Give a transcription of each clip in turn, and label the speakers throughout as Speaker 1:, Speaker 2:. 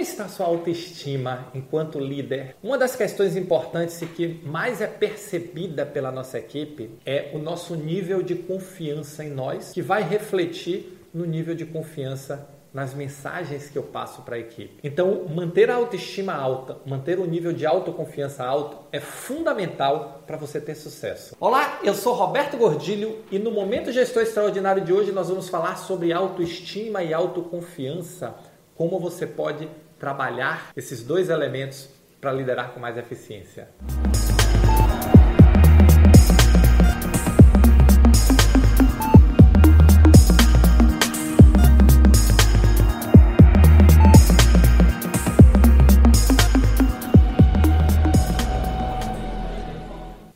Speaker 1: Como está sua autoestima enquanto líder? Uma das questões importantes e que mais é percebida pela nossa equipe é o nosso nível de confiança em nós, que vai refletir no nível de confiança nas mensagens que eu passo para a equipe. Então, manter a autoestima alta, manter o nível de autoconfiança alto é fundamental para você ter sucesso. Olá, eu sou Roberto Gordilho e no Momento Gestor Extraordinário de hoje nós vamos falar sobre autoestima e autoconfiança, como você pode trabalhar esses dois elementos para liderar com mais eficiência.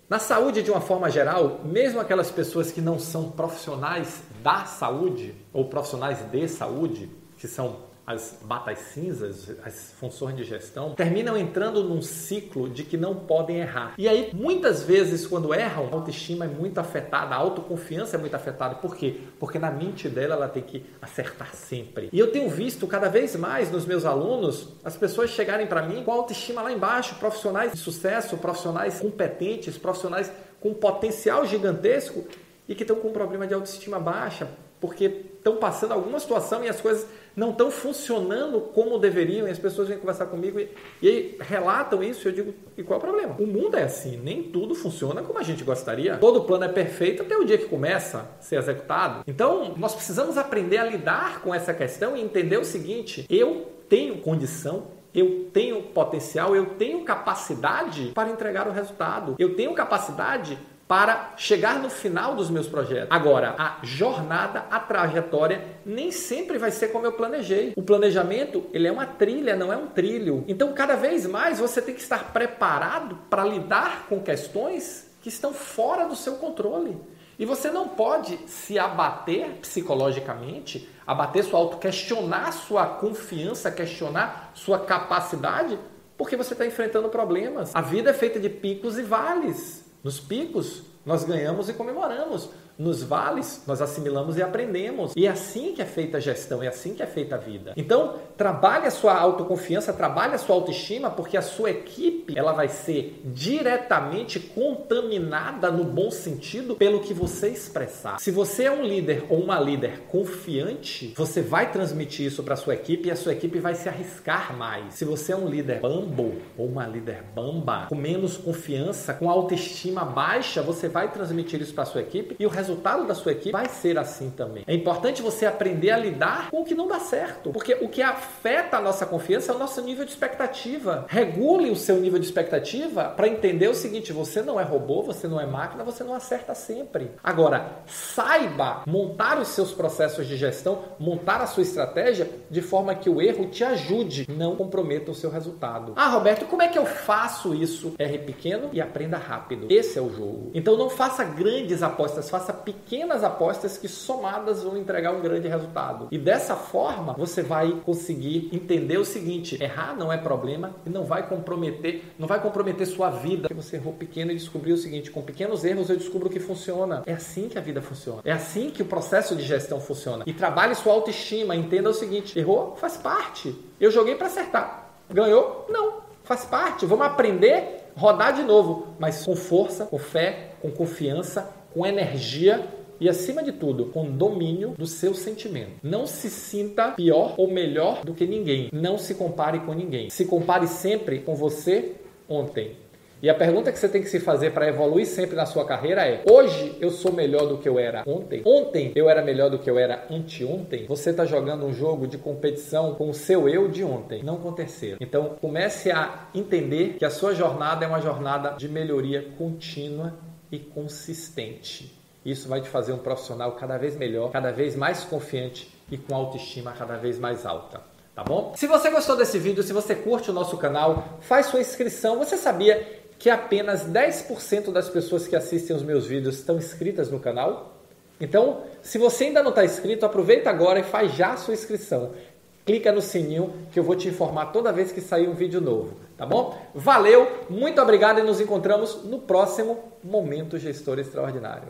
Speaker 1: Na saúde, de uma forma geral, mesmo aquelas pessoas que não são profissionais da saúde ou profissionais de saúde, que são as batas cinzas, as funções de gestão, terminam entrando num ciclo de que não podem errar. E aí, muitas vezes, quando erram, a autoestima é muito afetada, a autoconfiança é muito afetada. Por quê? Porque na mente dela ela tem que acertar sempre. E eu tenho visto cada vez mais nos meus alunos as pessoas chegarem para mim com a autoestima lá embaixo, profissionais de sucesso, profissionais competentes, profissionais com potencial gigantesco e que estão com um problema de autoestima baixa, porque estão passando alguma situação e as coisas não estão funcionando como deveriam, e as pessoas vêm conversar comigo e, e relatam isso, e eu digo, e qual é o problema? O mundo é assim, nem tudo funciona como a gente gostaria. Todo plano é perfeito até o dia que começa a ser executado. Então, nós precisamos aprender a lidar com essa questão e entender o seguinte: eu tenho condição eu tenho potencial, eu tenho capacidade para entregar o resultado. Eu tenho capacidade para chegar no final dos meus projetos. Agora, a jornada, a trajetória nem sempre vai ser como eu planejei. O planejamento, ele é uma trilha, não é um trilho. Então, cada vez mais você tem que estar preparado para lidar com questões que estão fora do seu controle. E você não pode se abater psicologicamente, abater sua auto, questionar sua confiança, questionar sua capacidade, porque você está enfrentando problemas. A vida é feita de picos e vales. Nos picos, nós ganhamos e comemoramos. Nos vales, nós assimilamos e aprendemos. E é assim que é feita a gestão, é assim que é feita a vida. Então, trabalhe a sua autoconfiança, trabalhe a sua autoestima, porque a sua equipe ela vai ser diretamente contaminada no bom sentido pelo que você expressar. Se você é um líder ou uma líder confiante, você vai transmitir isso para sua equipe e a sua equipe vai se arriscar mais. Se você é um líder bambo ou uma líder bamba, com menos confiança, com autoestima baixa, você vai transmitir isso para sua equipe e o resultado da sua equipe vai ser assim também. É importante você aprender a lidar com o que não dá certo, porque o que afeta a nossa confiança é o nosso nível de expectativa. Regule o seu nível de expectativa para entender o seguinte: você não é robô, você não é máquina, você não acerta sempre. Agora, saiba montar os seus processos de gestão, montar a sua estratégia de forma que o erro te ajude, não comprometa o seu resultado. Ah, Roberto, como é que eu faço isso? Erre pequeno e aprenda rápido. Esse é o jogo. Então não faça grandes apostas, faça pequenas apostas que somadas vão entregar um grande resultado. E dessa forma, você vai conseguir entender o seguinte: errar não é problema e não vai comprometer, não vai comprometer sua vida. Você errou pequeno e descobriu o seguinte: com pequenos erros eu descubro que funciona. É assim que a vida funciona. É assim que o processo de gestão funciona. E trabalhe sua autoestima, entenda o seguinte: errou, faz parte. Eu joguei para acertar. Ganhou? Não. Faz parte. Vamos aprender, rodar de novo, mas com força, com fé, com confiança com energia e, acima de tudo, com domínio do seu sentimento. Não se sinta pior ou melhor do que ninguém. Não se compare com ninguém. Se compare sempre com você ontem. E a pergunta que você tem que se fazer para evoluir sempre na sua carreira é: hoje eu sou melhor do que eu era ontem? Ontem eu era melhor do que eu era anteontem? Você está jogando um jogo de competição com o seu eu de ontem, não com o terceiro. Então comece a entender que a sua jornada é uma jornada de melhoria contínua e consistente. Isso vai te fazer um profissional cada vez melhor, cada vez mais confiante e com autoestima cada vez mais alta. Tá bom? Se você gostou desse vídeo, se você curte o nosso canal, faz sua inscrição. Você sabia que apenas 10% das pessoas que assistem os meus vídeos estão inscritas no canal? Então, se você ainda não está inscrito, aproveita agora e faz já a sua inscrição clica no sininho que eu vou te informar toda vez que sair um vídeo novo, tá bom? Valeu, muito obrigado e nos encontramos no próximo Momento Gestor Extraordinário.